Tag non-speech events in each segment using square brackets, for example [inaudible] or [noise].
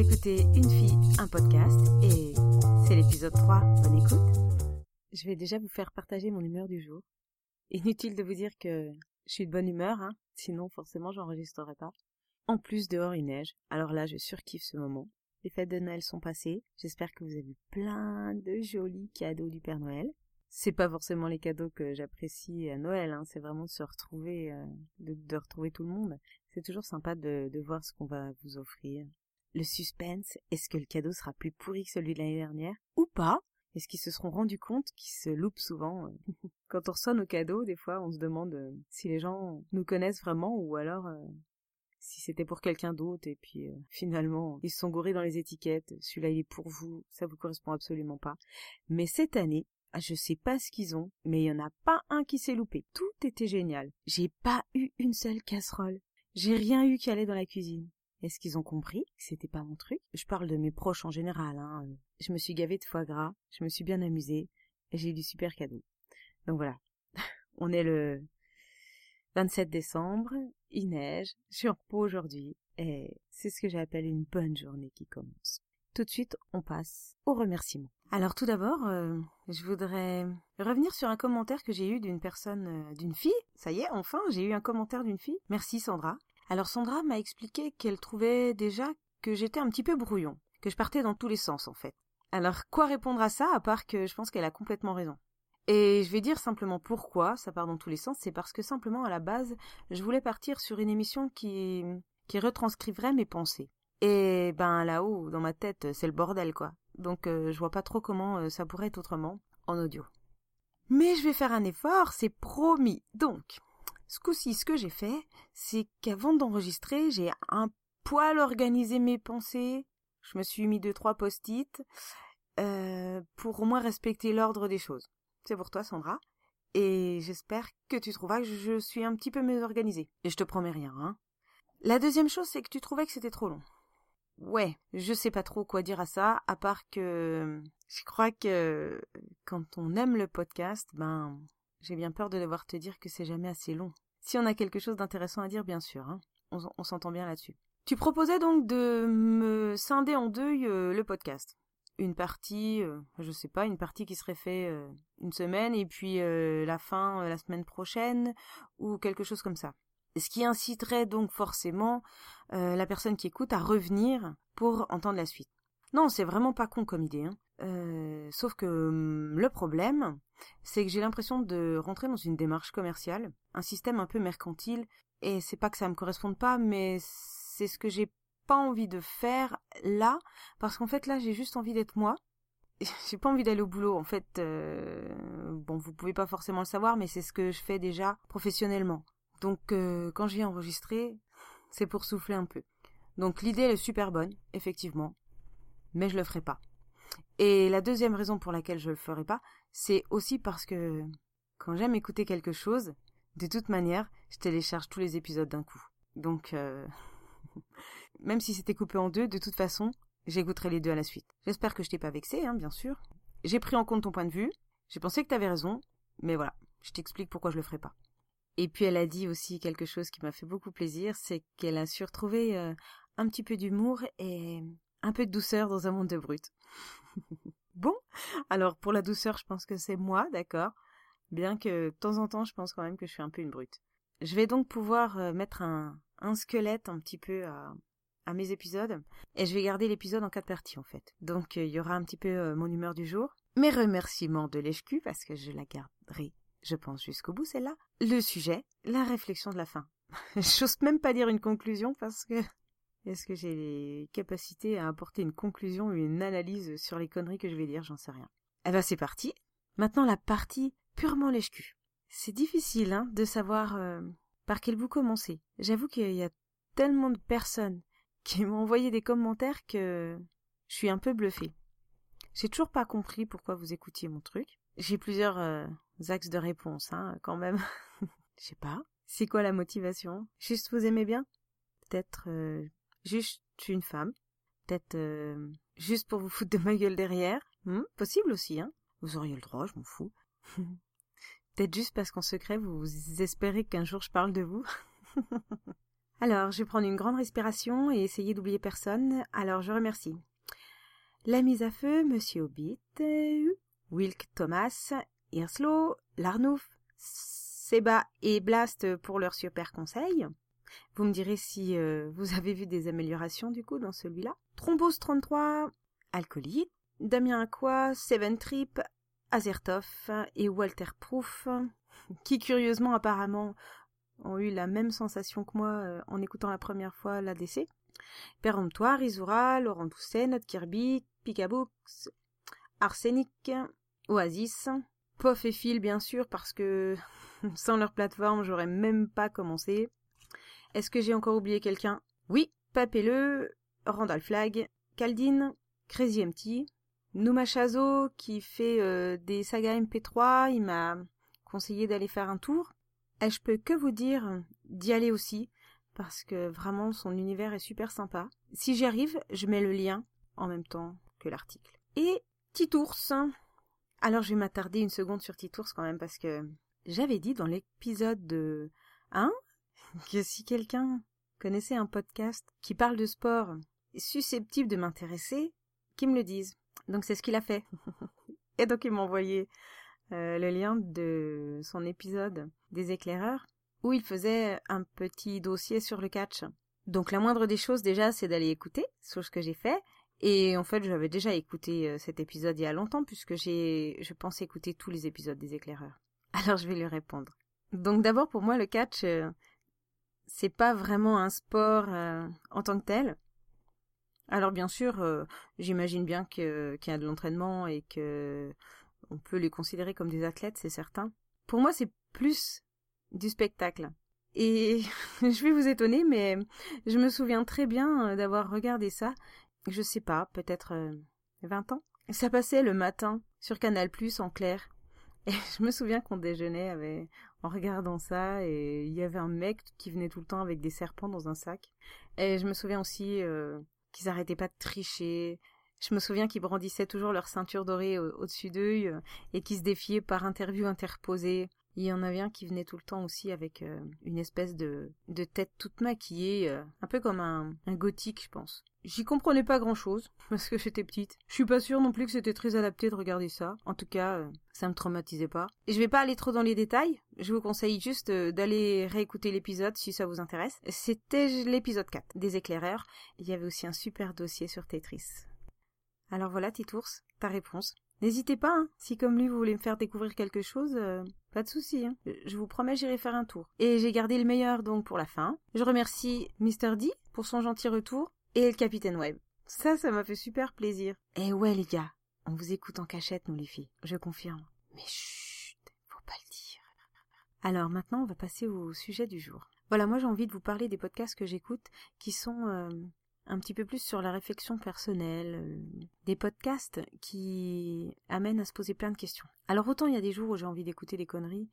écoutez Une fille, un podcast et c'est l'épisode 3. Bonne écoute. Je vais déjà vous faire partager mon humeur du jour. Inutile de vous dire que je suis de bonne humeur, hein, sinon forcément j'enregistrerai pas. En plus dehors il neige, alors là je surkiffe ce moment. Les fêtes de Noël sont passées, j'espère que vous avez eu plein de jolis cadeaux du Père Noël. C'est pas forcément les cadeaux que j'apprécie à Noël, hein, c'est vraiment de se retrouver, euh, de, retrouver tout le monde. C'est toujours sympa de, de voir ce qu'on va vous offrir. Le suspense, est-ce que le cadeau sera plus pourri que celui de l'année dernière ou pas? Est-ce qu'ils se seront rendus compte qu'ils se loupent souvent euh? [laughs] Quand on reçoit nos cadeaux, des fois on se demande euh, si les gens nous connaissent vraiment ou alors si c'était pour quelqu'un d'autre et puis euh, finalement ils se sont gourés dans les étiquettes, celui-là il est pour vous, ça vous correspond absolument pas. Mais cette année, ah, je sais pas ce qu'ils ont, mais il y en a pas un qui s'est loupé. Tout était génial. J'ai pas eu une seule casserole. J'ai rien eu qui allait dans la cuisine. Est-ce qu'ils ont compris que c'était pas mon truc? Je parle de mes proches en général. Hein. Je me suis gavée de foie gras, je me suis bien amusée, et j'ai eu du super cadeau. Donc voilà. [laughs] On est le 27 décembre, il neige, je suis en repos aujourd'hui, et c'est ce que j'appelle une bonne journée qui commence. Tout de suite, on passe aux remerciements. Alors tout d'abord, euh, je voudrais revenir sur un commentaire que j'ai eu d'une personne, euh, d'une fille. Ça y est, enfin, j'ai eu un commentaire d'une fille. Merci Sandra. Alors Sandra m'a expliqué qu'elle trouvait déjà que j'étais un petit peu brouillon, que je partais dans tous les sens en fait. Alors quoi répondre à ça à part que je pense qu'elle a complètement raison? Et je vais dire simplement pourquoi, ça part dans tous les sens, c'est parce que simplement à la base, je voulais partir sur une émission qui, qui retranscriverait mes pensées. Et ben là-haut, dans ma tête, c'est le bordel quoi. Donc euh, je vois pas trop comment euh, ça pourrait être autrement en audio. Mais je vais faire un effort, c'est promis. Donc, ce coup-ci, ce que j'ai fait, c'est qu'avant d'enregistrer, j'ai un poil organisé mes pensées. Je me suis mis deux trois post-it euh, pour au moins respecter l'ordre des choses. C'est pour toi, Sandra. Et j'espère que tu trouveras que je suis un petit peu mieux organisée. Et je te promets rien, hein. La deuxième chose, c'est que tu trouvais que c'était trop long. Ouais, je sais pas trop quoi dire à ça, à part que je crois que quand on aime le podcast, ben, j'ai bien peur de devoir te dire que c'est jamais assez long. Si on a quelque chose d'intéressant à dire, bien sûr, hein. On, s'entend bien là-dessus. Tu proposais donc de me scinder en deux euh, le podcast une partie, euh, je sais pas, une partie qui serait fait euh, une semaine et puis la fin la semaine prochaine ou quelque chose comme ça. Ce qui inciterait donc forcément la personne qui écoute à revenir pour entendre la suite. Non, c'est vraiment pas con comme idée. Hein. sauf que hum, le problème, c'est que j'ai l'impression de rentrer dans une démarche commerciale, un système un peu mercantile, et c'est pas que ça me corresponde pas, mais c'est ce que j'ai pas envie de faire là parce qu'en fait là j'ai juste envie d'être moi. [laughs] J'ai pas envie d'aller au boulot en fait euh, bon vous pouvez pas forcément le savoir mais c'est ce que je fais déjà professionnellement. Donc euh, quand je viens enregistrer c'est pour souffler un peu. Donc l'idée est super bonne effectivement mais je le ferai pas et la deuxième raison pour laquelle je le ferai pas c'est aussi parce que quand j'aime écouter quelque chose de toute manière je télécharge tous les épisodes d'un coup donc euh, [laughs] Même si c'était coupé en deux, de toute façon, j'écouterai les deux à la suite. J'espère que je t'ai pas vexé, hein, bien sûr. J'ai pris en compte ton point de vue. J'ai pensé que t'avais raison. Mais voilà, je t'explique pourquoi je le ferai pas. Et puis elle a dit aussi quelque chose qui m'a fait beaucoup plaisir, c'est qu'elle a su retrouver euh, un petit peu d'humour et un peu de douceur dans un monde de brut. [laughs] bon, alors pour la douceur, je pense que c'est moi, d'accord? Bien que de temps en temps, je pense quand même que je suis un peu une brute. Je vais donc pouvoir euh, mettre un, un squelette un petit peu à, à mes épisodes. Et je vais garder l'épisode en quatre parties en fait. Donc euh, il y aura un petit peu euh, mon humeur du jour, mes remerciements de l'HQ parce que je la garderai, je pense, jusqu'au bout celle-là. Le sujet, la réflexion de la fin. [laughs] J'ose même pas dire une conclusion parce que est-ce que j'ai les capacités à apporter une conclusion ou une analyse sur les conneries que je vais dire, j'en sais rien. Eh ben c'est parti. Maintenant la partie purement l'HQ. C'est difficile hein, de savoir euh, par quel bout commencer. J'avoue qu'il y a tellement de personnes [laughs] qui m'ont envoyé des commentaires que je suis un peu bluffée. J'ai toujours pas compris pourquoi vous écoutiez mon truc. J'ai plusieurs euh, axes de réponse, hein, quand même. [laughs] Je sais pas. C'est quoi la motivation? Juste vous aimez bien? Peut-être euh, juste une femme. Peut-être euh, juste pour vous foutre de ma gueule derrière. Hmm, possible aussi, hein. Vous auriez le droit, je m'en fous. [laughs] Peut-être juste parce qu'en secret, vous espérez qu'un jour je parle de vous. [laughs] Alors, je vais prendre une grande respiration et essayer d'oublier personne. Alors, je remercie. La mise à feu, Monsieur Hobbit, Wilk Thomas, Irslo, Larnouf, Seba et Blast pour leur super conseil. Vous me direz si euh, [laughs] vous avez vu des améliorations du coup dans celui-là. Thrombose 33, Alcoolite, Damien Aqua, Seven Trip, Azertov et Walter Proof, [laughs] qui curieusement apparemment ont eu la même sensation que moi euh, en écoutant la première fois l'ADC. Péremptoire, Isura, Laurent Doucet, Note Kirby, Picabooks, Arsenic, Oasis, Pof et Phil bien sûr parce que [laughs] sans leur plateforme j'aurais même pas commencé. Est-ce que j'ai encore oublié quelqu'un? Oui, Papeleux, Randall Flag, Caldine, Crazy Empty, Numa Chazo qui fait euh, des sagas MP3, il m'a conseillé d'aller faire un tour. Et je peux que vous dire d'y aller aussi, parce que vraiment son univers est super sympa. Si j'y arrive, je mets le lien en même temps que l'article. Et Titours. Alors je vais m'attarder une seconde sur Titours quand même, parce que j'avais dit dans l'épisode de 1 que si quelqu'un connaissait un podcast qui parle de sport susceptible de m'intéresser, qu'il me le dise. Donc c'est ce qu'il a fait. [laughs] Et donc il m'a envoyé euh, le lien de son épisode des éclaireurs où il faisait un petit dossier sur le catch. Donc la moindre des choses déjà c'est d'aller écouter, ce que j'ai fait. Et en fait j'avais déjà écouté euh, cet épisode il y a longtemps puisque j'ai je pense écouter tous les épisodes des éclaireurs. [laughs] Alors je vais lui répondre. Donc d'abord pour moi le catch euh, c'est pas vraiment un sport en tant que tel. Alors bien sûr, j'imagine bien qu'il y a de l'entraînement et que on peut les considérer comme des athlètes, c'est certain. Pour moi, c'est plus du spectacle. Et [laughs] je vais vous étonner, mais je me souviens très bien euh, d'avoir regardé ça, je sais pas, peut-être 20 euh, ans. Ça passait le matin sur Canal Plus en clair. Et [laughs] je me souviens qu'on déjeunait avec, en regardant ça et il y avait un mec qui venait tout le temps avec des serpents dans un sac. Et je me souviens aussi euh, qu'ils arrêtaient pas de tricher, je me souviens qu'ils brandissaient toujours leur ceinture dorée au-dessus d'eux euh, et qui se défiaient par interview interposée. Il y en avait un qui venait tout le temps aussi avec euh, une espèce de, tête toute maquillée, euh, un peu comme un, un gothique, je pense. J'y comprenais pas grand chose, [laughs] parce que j'étais petite. Je suis pas sûre non plus que c'était très adapté de regarder ça. En tout cas, ça me traumatisait pas. Et je vais pas aller trop dans les détails. Je vous conseille juste d'aller réécouter l'épisode si ça vous intéresse. C'était l'épisode 4 des éclaireurs. Il y avait aussi un super dossier sur Tetris. Alors voilà, Titours, ta réponse. N'hésitez pas, hein, si comme lui vous voulez me faire découvrir quelque chose, euh, pas de souci. Hein. Je vous promets, j'irai faire un tour. Et j'ai gardé le meilleur donc pour la fin. Je remercie Mr. D pour son gentil retour et le Capitaine Web. Ça, ça m'a fait super plaisir. Eh ouais les gars, on vous écoute en cachette nous les filles, je confirme. Mais chut, faut pas le dire. Alors maintenant, on va passer au sujet du jour. Voilà, moi j'ai envie de vous parler des podcasts que j'écoute qui sont euh, un petit peu plus sur la réflexion personnelle, euh, des podcasts qui amènent à se poser plein de questions. Alors autant il y a des jours où j'ai envie d'écouter des conneries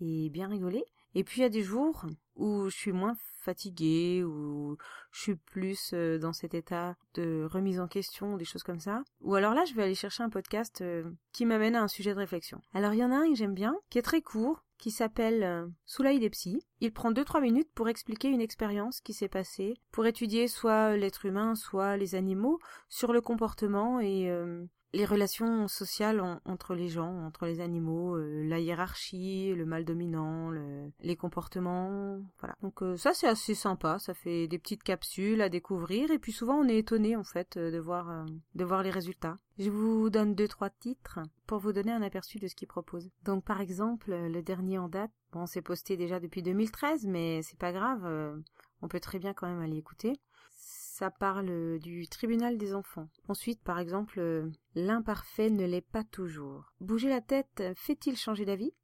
et bien rigoler, et puis il y a des jours où je suis moins fatiguée, où je suis plus euh, dans cet état de remise en question, des choses comme ça. Ou alors là, je vais aller chercher un podcast euh, qui m'amène à un sujet de réflexion. Alors il y en a un que j'aime bien, qui est très court, qui s'appelle euh, Sous l'œil des psys. Il prend 2-3 minutes pour expliquer une expérience qui s'est passée, pour étudier soit l'être humain, soit les animaux, sur le comportement et les relations sociales entre les gens, entre les animaux, euh, la hiérarchie, le mal dominant, les comportements, voilà. Donc euh, ça c'est assez sympa, ça fait des petites capsules à découvrir et puis souvent on est étonné en fait de voir de voir les résultats. Je vous donne deux trois titres pour vous donner un aperçu de ce qu'ils proposent. Donc par exemple le dernier en date, bon c'est posté déjà depuis 2013 mais c'est pas grave, on peut très bien quand même aller écouter ça parle du tribunal des enfants. Ensuite, par exemple, l'imparfait ne l'est pas toujours. Bouger la tête fait-il changer d'avis?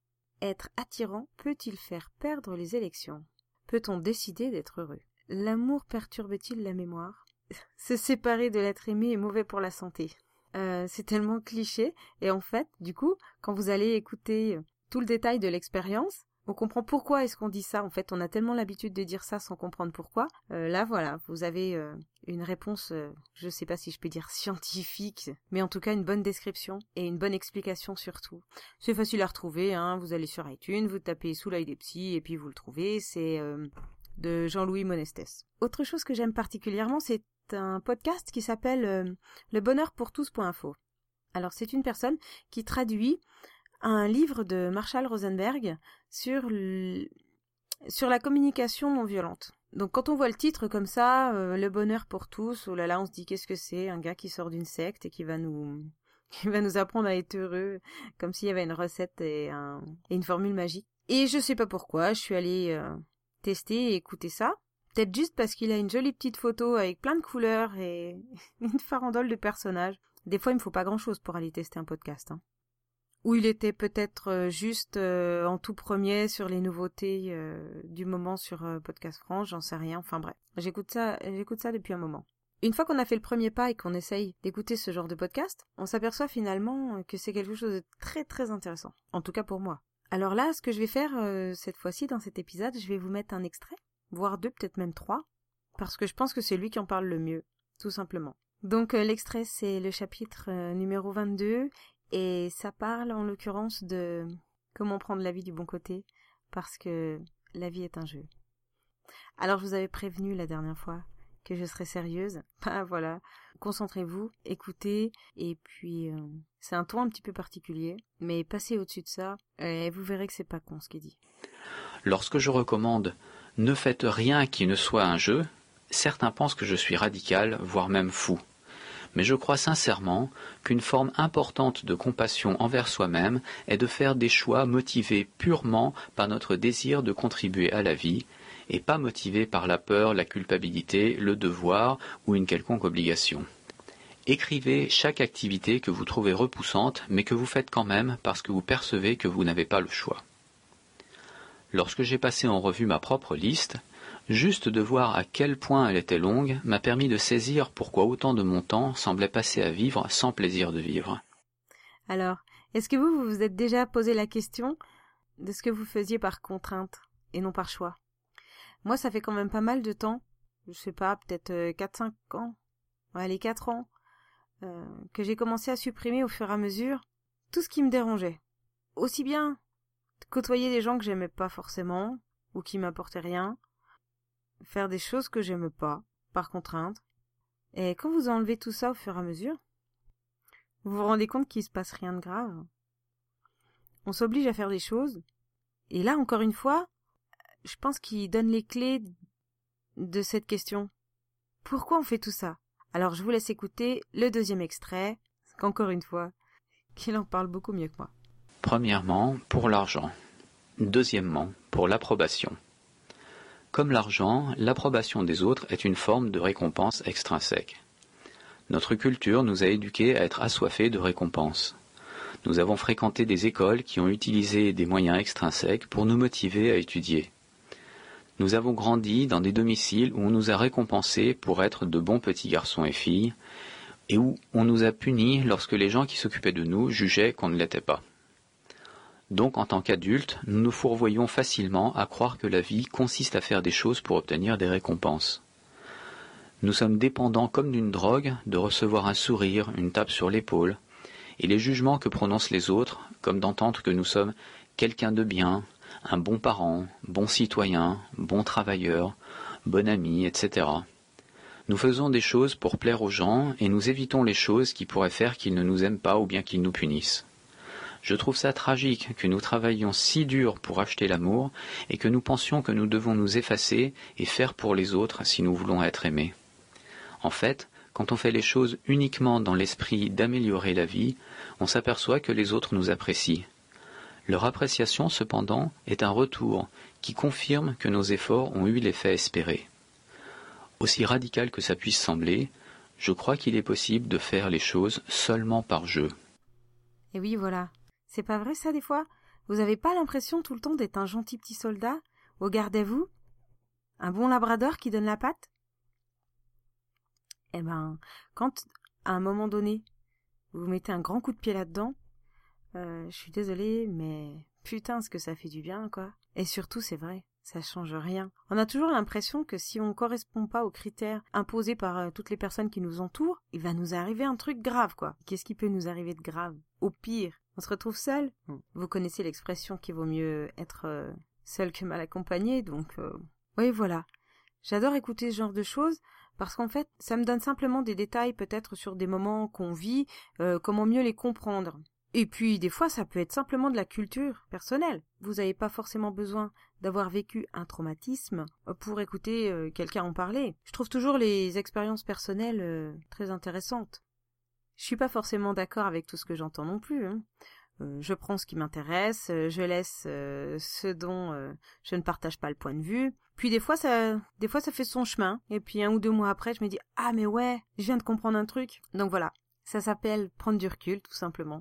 Être attirant peut-il faire perdre les élections? Peut-on décider d'être heureux? L'amour perturbe-t-il la mémoire? [laughs] Se séparer de l'être aimé est mauvais pour la santé. Euh, c'est tellement cliché, et en fait, du coup, quand vous allez écouter tout le détail de l'expérience, on comprend pourquoi est-ce qu'on dit ça. En fait, on a tellement l'habitude de dire ça sans comprendre pourquoi. Euh, là, voilà, vous avez euh, une réponse, euh, je ne sais pas si je peux dire scientifique, mais en tout cas une bonne description et une bonne explication surtout. C'est facile à retrouver, hein. Vous allez sur iTunes, vous tapez sous l'œil des psys et puis vous le trouvez. C'est de Jean-Louis Monestès. Autre chose que j'aime particulièrement, c'est un podcast qui s'appelle euh, le bonheur pour tous.info. Alors c'est une personne qui traduit un livre de Marshall Rosenberg sur, sur la communication non violente. Donc quand on voit le titre comme ça, euh, le bonheur pour tous, oh là là, on se dit qu'est-ce que c'est Un gars qui sort d'une secte et qui va nous [laughs] qui va nous apprendre à être heureux, comme s'il y avait une recette et, une formule magique. Et je sais pas pourquoi, je suis allée euh, tester et écouter ça. Peut-être juste parce qu'il a une jolie petite photo avec plein de couleurs et [laughs] une farandole de personnages. Des fois, il me faut pas grand-chose pour aller tester un podcast. Hein. Ou il était peut-être euh, juste euh, en tout premier sur les nouveautés du moment sur Podcast France, j'en sais rien. Enfin bref, j'écoute ça, j'écoute ça depuis un moment. Une fois qu'on a fait le premier pas et qu'on essaye d'écouter ce genre de podcast, on s'aperçoit finalement que c'est quelque chose de très très intéressant. En tout cas pour moi. Alors là, ce que je vais faire euh, cette fois-ci dans cet épisode, je vais vous mettre un extrait, voire deux, peut-être même trois, parce que je pense que c'est lui qui en parle le mieux, tout simplement. Donc euh, l'extrait c'est le chapitre euh, numéro 22 et ça parle en l'occurrence de comment prendre la vie du bon côté parce que la vie est un jeu. Alors je vous avais prévenu la dernière fois que je serai sérieuse. Ben [laughs] voilà, concentrez-vous, écoutez, et puis euh, c'est un ton un petit peu particulier, mais passez au-dessus de ça, et vous verrez que c'est pas con ce qu'il dit. Lorsque je recommande ne faites rien qui ne soit un jeu, certains pensent que je suis radical, voire même fou. Mais je crois sincèrement qu'une forme importante de compassion envers soi-même est de faire des choix motivés purement par notre désir de contribuer à la vie et pas motivé par la peur, la culpabilité, le devoir ou une quelconque obligation. Écrivez chaque activité que vous trouvez repoussante, mais que vous faites quand même parce que vous percevez que vous n'avez pas le choix. Lorsque j'ai passé en revue ma propre liste, juste de voir à quel point elle était longue m'a permis de saisir pourquoi autant de mon temps semblait passer à vivre sans plaisir de vivre. Alors, est-ce que vous vous êtes déjà posé la question de ce que vous faisiez par contrainte et non par choix? Moi, ça fait quand même pas mal de temps, je sais pas, peut-être 4-5 euh, ans, allez, 4 ans, euh, que j'ai commencé à supprimer au fur et à mesure tout ce qui me dérangeait. Aussi bien côtoyer des gens que j'aimais pas forcément, ou qui m'apportaient rien, faire des choses que j'aimais pas, par contrainte. Et quand vous enlevez tout ça au fur et à mesure, vous vous rendez compte qu'il se passe rien de grave. On s'oblige à faire des choses, et là, encore une fois, je pense qu'il donne les clés de cette question. Pourquoi on fait tout ça? Alors je vous laisse écouter le deuxième extrait, qu'encore une fois, qu'il en parle beaucoup mieux que moi. Premièrement, pour l'argent. Deuxièmement, pour l'approbation. Comme l'argent, l'approbation des autres est une forme de récompense extrinsèque. Notre culture nous a éduqués à être assoiffés de récompenses. Nous avons fréquenté des écoles qui ont utilisé des moyens extrinsèques pour nous motiver à étudier. Nous avons grandi dans des domiciles où on nous a récompensés pour être de bons petits garçons et filles, et où on nous a punis lorsque les gens qui s'occupaient de nous jugeaient qu'on ne l'était pas. Donc en tant qu'adultes, nous nous fourvoyons facilement à croire que la vie consiste à faire des choses pour obtenir des récompenses. Nous sommes dépendants comme d'une drogue de recevoir un sourire, une tape sur l'épaule, et les jugements que prononcent les autres, comme d'entendre que nous sommes quelqu'un de bien, un bon parent, bon citoyen, bon travailleur, bon ami, etc. Nous faisons des choses pour plaire aux gens et nous évitons les choses qui pourraient faire qu'ils ne nous aiment pas ou bien qu'ils nous punissent. Je trouve ça tragique que nous travaillions si dur pour acheter l'amour et que nous pensions que nous devons nous effacer et faire pour les autres si nous voulons être aimés. En fait, quand on fait les choses uniquement dans l'esprit d'améliorer la vie, on s'aperçoit que les autres nous apprécient leur appréciation, cependant, est un retour qui confirme que nos efforts ont eu l'effet espéré. Aussi radical que ça puisse sembler, je crois qu'il est possible de faire les choses seulement par jeu. Et oui, voilà. C'est pas vrai ça des fois? Vous avez pas l'impression tout le temps d'être un gentil petit soldat? Au garde à vous Un bon labrador qui donne la patte? Eh ben, quand, à un moment donné, vous mettez un grand coup de pied là-dedans, euh, je suis désolée, mais putain, ce que ça fait du bien, quoi. Et surtout, c'est vrai, ça change rien. On a toujours l'impression que si on ne correspond pas aux critères imposés par euh, toutes les personnes qui nous entourent, il va nous arriver un truc grave, quoi. Qu'est-ce qui peut nous arriver de grave? Au pire, on se retrouve seul. Hmm. Vous connaissez l'expression qu'il vaut mieux être euh, seul que mal accompagné, donc Oui, voilà. J'adore écouter ce genre de choses parce qu'en fait, ça me donne simplement des détails peut-être sur des moments qu'on vit, euh, comment mieux les comprendre. Et puis, des fois, ça peut être simplement de la culture personnelle. Vous n'avez pas forcément besoin d'avoir vécu un traumatisme pour écouter euh, quelqu'un en parler. Je trouve toujours les expériences personnelles euh, très intéressantes. Je suis pas forcément d'accord avec tout ce que j'entends non plus. Hein. Euh, je prends ce qui m'intéresse, je laisse ce dont je ne partage pas le point de vue. Puis des fois ça, des fois ça fait son chemin. Et puis un ou deux mois après, je me dis ah mais ouais, je viens de comprendre un truc. Donc voilà, ça s'appelle prendre du recul tout simplement.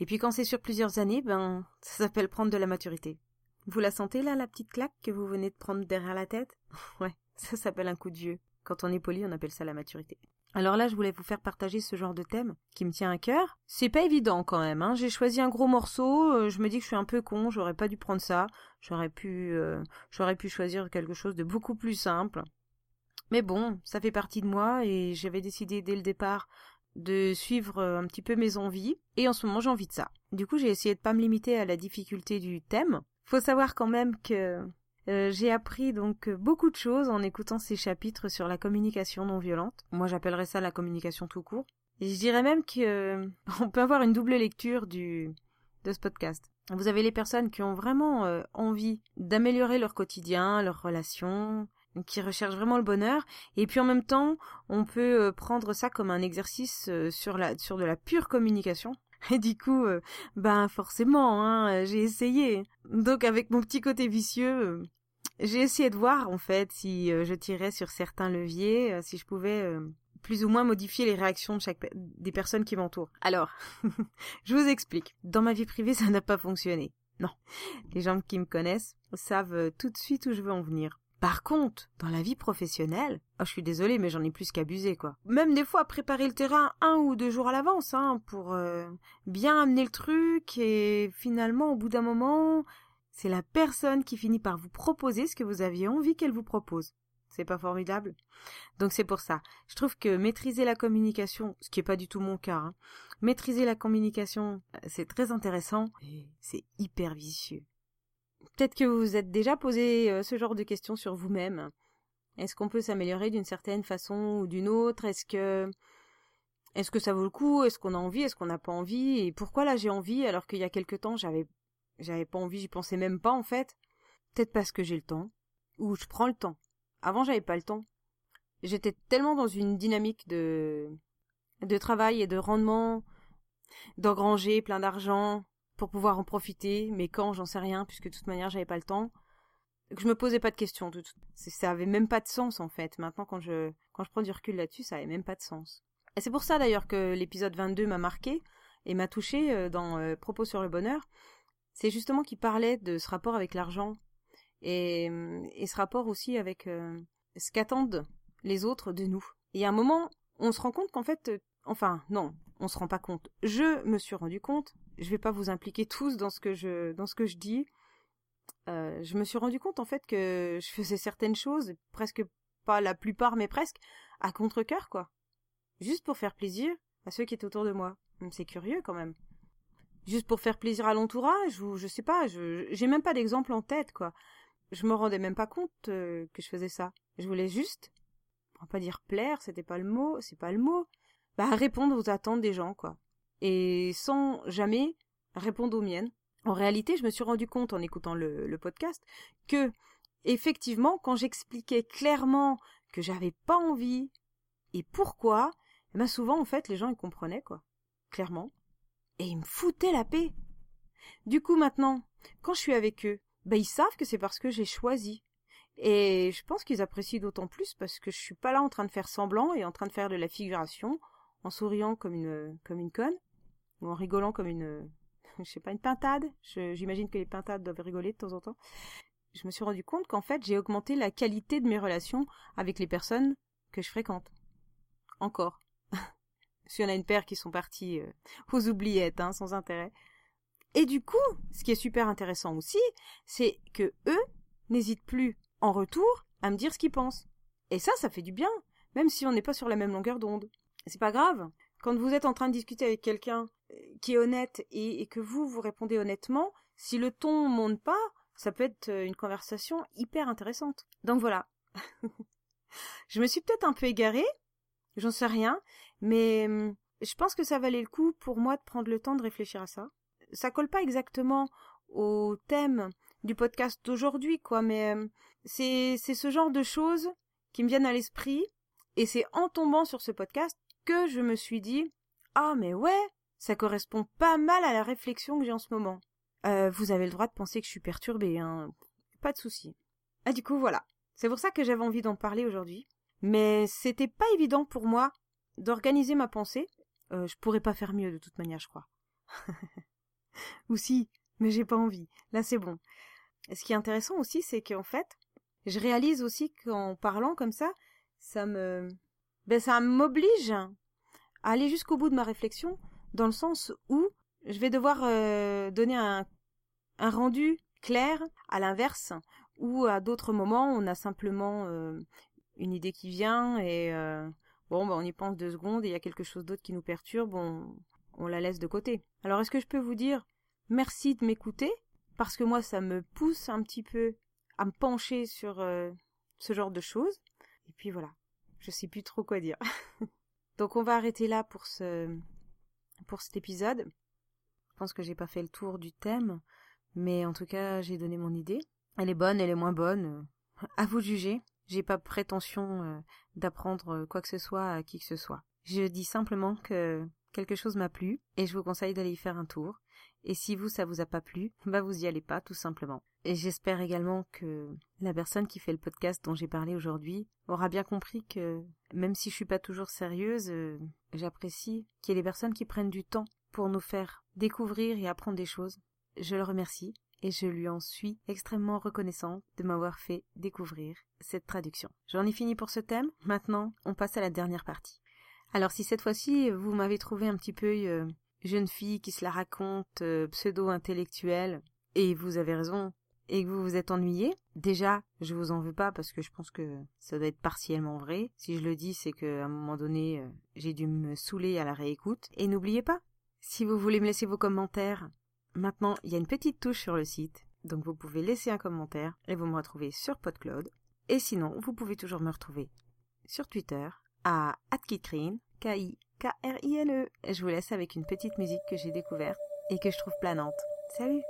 Et puis quand c'est sur plusieurs années, ben, ça s'appelle prendre de la maturité. Vous la sentez là, la petite claque que vous venez de prendre derrière la tête? [laughs] Ouais, ça s'appelle un coup de vieux. Quand on est poli, on appelle ça la maturité. Alors là, je voulais vous faire partager ce genre de thème qui me tient à cœur. C'est pas évident quand même. Hein. J'ai choisi un gros morceau. Euh, je me dis que je suis un peu con. J'aurais pas dû prendre ça. J'aurais pu, euh, j'aurais pu choisir quelque chose de beaucoup plus simple. Mais bon, ça fait partie de moi et j'avais décidé dès le départ de suivre euh, un petit peu mes envies, et en ce moment j'ai envie de ça. Du coup j'ai essayé de pas me limiter à la difficulté du thème. Faut savoir quand même que euh, j'ai appris donc beaucoup de choses en écoutant ces chapitres sur la communication non violente. Moi j'appellerais ça la communication tout court. Et je dirais même que euh, [laughs] on peut avoir une double lecture du de ce podcast. Vous avez les personnes qui ont vraiment envie d'améliorer leur quotidien, leurs relations, qui recherche vraiment le bonheur. Et puis en même temps, on peut euh, prendre ça comme un exercice euh, sur la sur de la pure communication. [laughs] Et du coup, euh, ben forcément, hein, j'ai essayé. Donc avec mon petit côté vicieux, j'ai essayé de voir en fait si je tirais sur certains leviers, si je pouvais plus ou moins modifier les réactions de chaque des personnes qui m'entourent. Alors, [laughs] je vous explique. Dans ma vie privée, [laughs] ça n'a pas fonctionné. Non. Les gens qui me connaissent savent tout de suite où je veux en venir. Par contre, dans la vie professionnelle, oh, je suis désolée, mais j'en ai plus qu'abusé, quoi. Même des fois, préparer le terrain un ou deux jours à l'avance, hein, pour euh, bien amener le truc, et finalement, au bout d'un moment, c'est la personne qui finit par vous proposer ce que vous aviez envie qu'elle vous propose. C'est pas formidable? Donc c'est pour ça. Je trouve que maîtriser la communication, ce qui est pas du tout mon cas, hein, maîtriser la communication, euh, c'est très intéressant, et c'est hyper vicieux. Peut-être que vous vous êtes déjà posé euh, ce genre de questions sur vous-même. Est-ce qu'on peut s'améliorer d'une certaine façon ou d'une autre? Est-ce que est-ce que ça vaut le coup? Est-ce qu'on a envie? Est-ce qu'on n'a pas envie? Et pourquoi là j'ai envie alors qu'il y a quelque temps j'avais j'avais pas envie, j'y pensais même pas en fait. Peut-être parce que j'ai le temps ou je prends le temps. Avant j'avais pas le temps. J'étais tellement dans une dynamique de de travail et de rendement, d'engranger plein d'argent, pour pouvoir en profiter, mais quand, j'en sais rien, puisque de toute manière, j'avais pas le temps. Que je me posais pas de questions. Ça avait même pas de sens, en fait. Maintenant, quand je, quand je prends du recul là-dessus, ça avait même pas de sens. Et c'est pour ça, d'ailleurs, que l'épisode 22 m'a marqué et m'a touché euh, dans euh, Propos sur le bonheur. C'est justement qu'il parlait de ce rapport avec l'argent et, et, ce rapport aussi avec euh, ce qu'attendent les autres de nous. Et à un moment, on se rend compte qu'en fait, enfin, non, on se rend pas compte. Je me suis rendu compte je vais pas vous impliquer tous dans ce que je dans ce que je dis. Euh, je me suis rendu compte en fait que je faisais certaines choses, presque pas la plupart, mais presque à contre-cœur quoi, juste pour faire plaisir à ceux qui étaient autour de moi. C'est curieux quand même. Juste pour faire plaisir à l'entourage ou je sais pas, je j'ai même pas d'exemple en tête quoi. Je me rendais même pas compte euh, que je faisais ça. Je voulais juste, on va pas dire plaire, c'était pas le mot, c'est pas le mot. Bah répondre aux attentes des gens quoi et sans jamais répondre aux miennes. En réalité, je me suis rendu compte en écoutant le, podcast que, effectivement, quand j'expliquais clairement que j'avais pas envie et pourquoi, eh ben souvent, en fait, les gens ils comprenaient, quoi. Clairement. Et ils me foutaient la paix. Du coup, maintenant, quand je suis avec eux, ben ils savent que c'est parce que j'ai choisi. Et je pense qu'ils apprécient d'autant plus parce que je suis pas là en train de faire semblant et en train de faire de la figuration, en souriant comme une, comme une conne ou en rigolant comme une, [laughs] je sais pas, une pintade. J'imagine que les pintades doivent rigoler de temps en temps. Je me suis rendu compte qu'en fait, j'ai augmenté la qualité de mes relations avec les personnes que je fréquente. Encore. S'il y en a une paire qui sont partis euh, [laughs] aux oubliettes, hein, sans intérêt. Et du coup, ce qui est super intéressant aussi, c'est que eux n'hésitent plus en retour à me dire ce qu'ils pensent. Et ça, ça fait du bien, même si on n'est pas sur la même longueur d'onde. C'est pas grave. Quand vous êtes en train de discuter avec quelqu'un qui est honnête et, que vous vous répondez honnêtement, si le ton monte pas, ça peut être une conversation hyper intéressante. Donc voilà. [laughs] je me suis peut-être un peu égarée, j'en sais rien, mais je pense que ça valait le coup pour moi de prendre le temps de réfléchir à ça. Ça colle pas exactement au thème du podcast d'aujourd'hui, quoi, mais c'est c'est ce genre de choses qui me viennent à l'esprit, et c'est en tombant sur ce podcast que je me suis dit ah mais ouais, ça correspond pas mal à la réflexion que j'ai en ce moment. Euh, vous avez le droit de penser que je suis perturbée, hein. Pas de souci. Ah du coup voilà. C'est pour ça que j'avais envie d'en parler aujourd'hui. Mais c'était pas évident pour moi d'organiser ma pensée. Euh, je pourrais pas faire mieux de toute manière, je crois. [laughs] Ou si, mais j'ai pas envie. Là c'est bon. ce qui est intéressant aussi, c'est qu'en fait, je réalise aussi qu'en parlant comme ça, ça me, ben ça m'oblige à aller jusqu'au bout de ma réflexion, dans le sens où je vais devoir euh, donner un rendu clair, à l'inverse, ou à d'autres moments, on a simplement euh, une idée qui vient et bon, bah, on y pense deux secondes et il y a quelque chose d'autre qui nous perturbe, on, on la laisse de côté. Alors, est-ce que je peux vous dire merci de m'écouter? Parce que moi, ça me pousse un petit peu à me pencher sur euh, ce genre de choses. Et puis voilà, je sais plus trop quoi dire. [laughs] Donc, on va arrêter là pour ce pour cet épisode. Je pense que j'ai pas fait le tour du thème. Mais en tout cas, j'ai donné mon idée. Elle est bonne, elle est moins bonne. À vous juger. J'ai pas prétention euh, d'apprendre quoi que ce soit à qui que ce soit. Je dis simplement que quelque chose m'a plu et je vous conseille d'aller y faire un tour. Et si vous, ça vous a pas plu, bah vous y allez pas, tout simplement. Et j'espère également que la personne qui fait le podcast dont j'ai parlé aujourd'hui aura bien compris que même si je suis pas toujours sérieuse, euh, j'apprécie qu'il y ait des personnes qui prennent du temps pour nous faire découvrir et apprendre des choses je le remercie et je lui en suis extrêmement reconnaissante de m'avoir fait découvrir cette traduction. J'en ai fini pour ce thème, maintenant on passe à la dernière partie. Alors si cette fois-ci vous m'avez trouvé un petit peu euh, jeune fille qui se la raconte euh, pseudo-intellectuelle, et vous avez raison, et que vous vous êtes ennuyé, déjà, je vous en veux pas parce que je pense que ça doit être partiellement vrai. Si je le dis, c'est qu'à un moment donné, euh, j'ai dû me saouler à la réécoute. Et n'oubliez pas, si vous voulez me laisser vos commentaires, Maintenant, il y a une petite touche sur le site, donc vous pouvez laisser un commentaire et vous me retrouvez sur PodCloud. Et sinon, vous pouvez toujours me retrouver sur Twitter à @kitkrine, K-I-K-R-I-N-E. Je vous laisse avec une petite musique que j'ai découverte et que je trouve planante. Salut